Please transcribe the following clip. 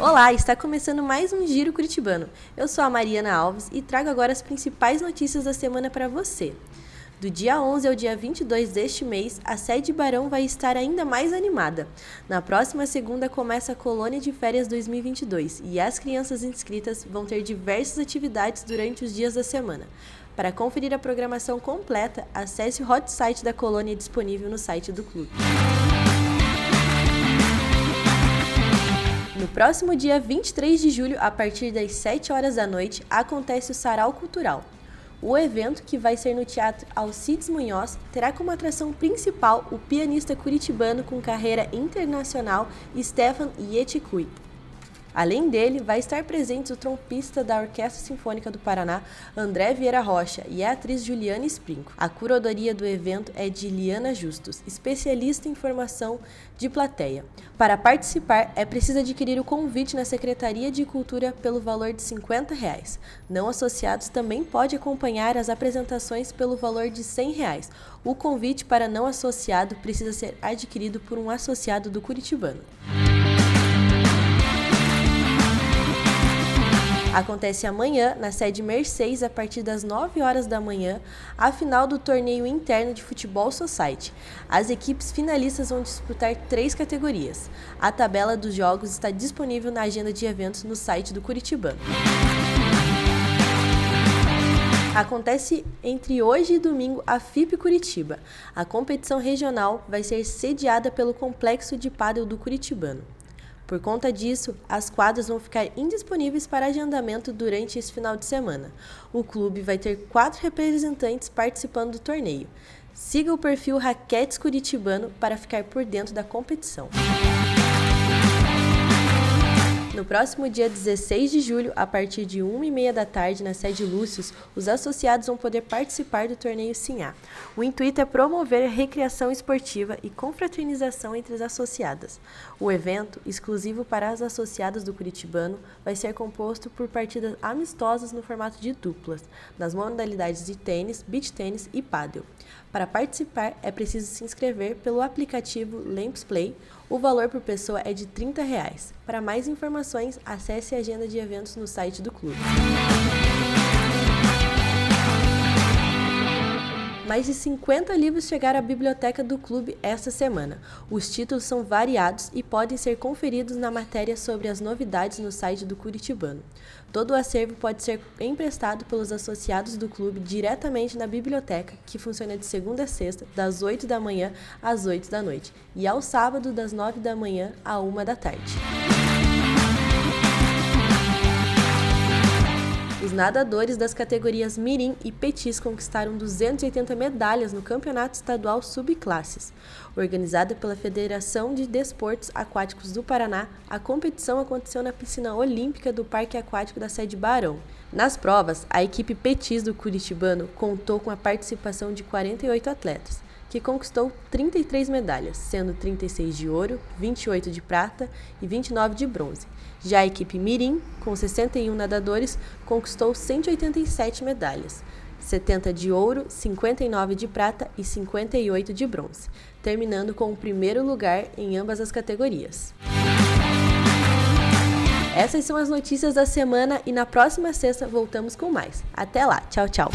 Olá, está começando mais um Giro Curitibano. Eu sou a Mariana Alves e trago agora as principais notícias da semana para você. Do dia 11 ao dia 22 deste mês, a sede Barão vai estar ainda mais animada. Na próxima segunda começa a Colônia de Férias 2022 e as crianças inscritas vão ter diversas atividades durante os dias da semana. Para conferir a programação completa, acesse o hot site da colônia disponível no site do clube. Próximo dia 23 de julho, a partir das 7 horas da noite, acontece o Sarau Cultural. O evento, que vai ser no Teatro Alcides Munhoz, terá como atração principal o pianista curitibano com carreira internacional Stefan Yetikui. Além dele, vai estar presente o trompista da Orquestra Sinfônica do Paraná, André Vieira Rocha, e a atriz Juliana Sprinco. A curadoria do evento é de Liana Justus, especialista em formação de plateia. Para participar, é preciso adquirir o convite na Secretaria de Cultura pelo valor de 50 reais. Não associados também pode acompanhar as apresentações pelo valor de 100 reais. O convite para não associado precisa ser adquirido por um associado do Curitibano. Acontece amanhã, na sede Mercedes, a partir das 9 horas da manhã, a final do torneio interno de Futebol Society. As equipes finalistas vão disputar três categorias. A tabela dos jogos está disponível na agenda de eventos no site do Curitibano. Acontece entre hoje e domingo a FIP Curitiba. A competição regional vai ser sediada pelo Complexo de Pádel do Curitibano. Por conta disso, as quadras vão ficar indisponíveis para agendamento durante esse final de semana. O clube vai ter quatro representantes participando do torneio. Siga o perfil Raquetes Curitibano para ficar por dentro da competição. No próximo dia 16 de julho, a partir de 1h30 da tarde, na sede Lúcius, os associados vão poder participar do torneio Sinhá. O intuito é promover a recreação esportiva e confraternização entre as associadas. O evento, exclusivo para as associadas do Curitibano, vai ser composto por partidas amistosas no formato de duplas, nas modalidades de tênis, beach tênis e pádel. Para participar, é preciso se inscrever pelo aplicativo Lamps Play. O valor por pessoa é de 30 reais. Para mais informações, acesse a agenda de eventos no site do clube. Mais de 50 livros chegaram à biblioteca do clube esta semana. Os títulos são variados e podem ser conferidos na matéria sobre as novidades no site do Curitibano. Todo o acervo pode ser emprestado pelos associados do clube diretamente na biblioteca, que funciona de segunda a sexta, das 8 da manhã às 8 da noite, e ao sábado, das 9 da manhã à 1 da tarde. Nadadores das categorias Mirim e Petis conquistaram 280 medalhas no Campeonato Estadual Subclasses. Organizada pela Federação de Desportos Aquáticos do Paraná, a competição aconteceu na piscina olímpica do Parque Aquático da sede Barão. Nas provas, a equipe Petis do Curitibano contou com a participação de 48 atletas que conquistou 33 medalhas, sendo 36 de ouro, 28 de prata e 29 de bronze. Já a equipe Mirim, com 61 nadadores, conquistou 187 medalhas, 70 de ouro, 59 de prata e 58 de bronze, terminando com o primeiro lugar em ambas as categorias. Essas são as notícias da semana e na próxima sexta voltamos com mais. Até lá, tchau, tchau!